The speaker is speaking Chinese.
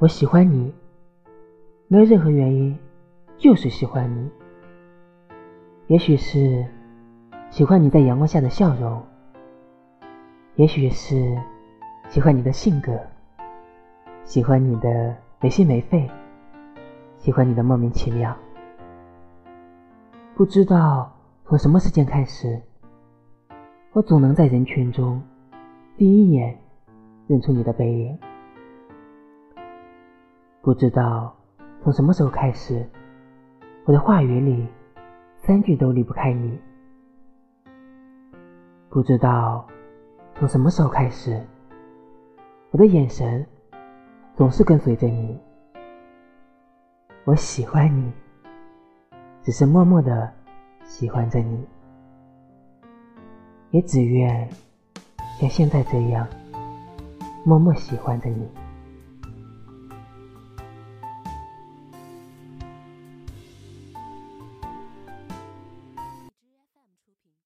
我喜欢你，没有任何原因，就是喜欢你。也许是喜欢你在阳光下的笑容，也许是喜欢你的性格，喜欢你的没心没肺，喜欢你的莫名其妙。不知道从什么时间开始，我总能在人群中第一眼认出你的背影。不知道从什么时候开始，我的话语里。三句都离不开你，不知道从什么时候开始，我的眼神总是跟随着你。我喜欢你，只是默默的喜欢着你，也只愿像现在这样默默喜欢着你。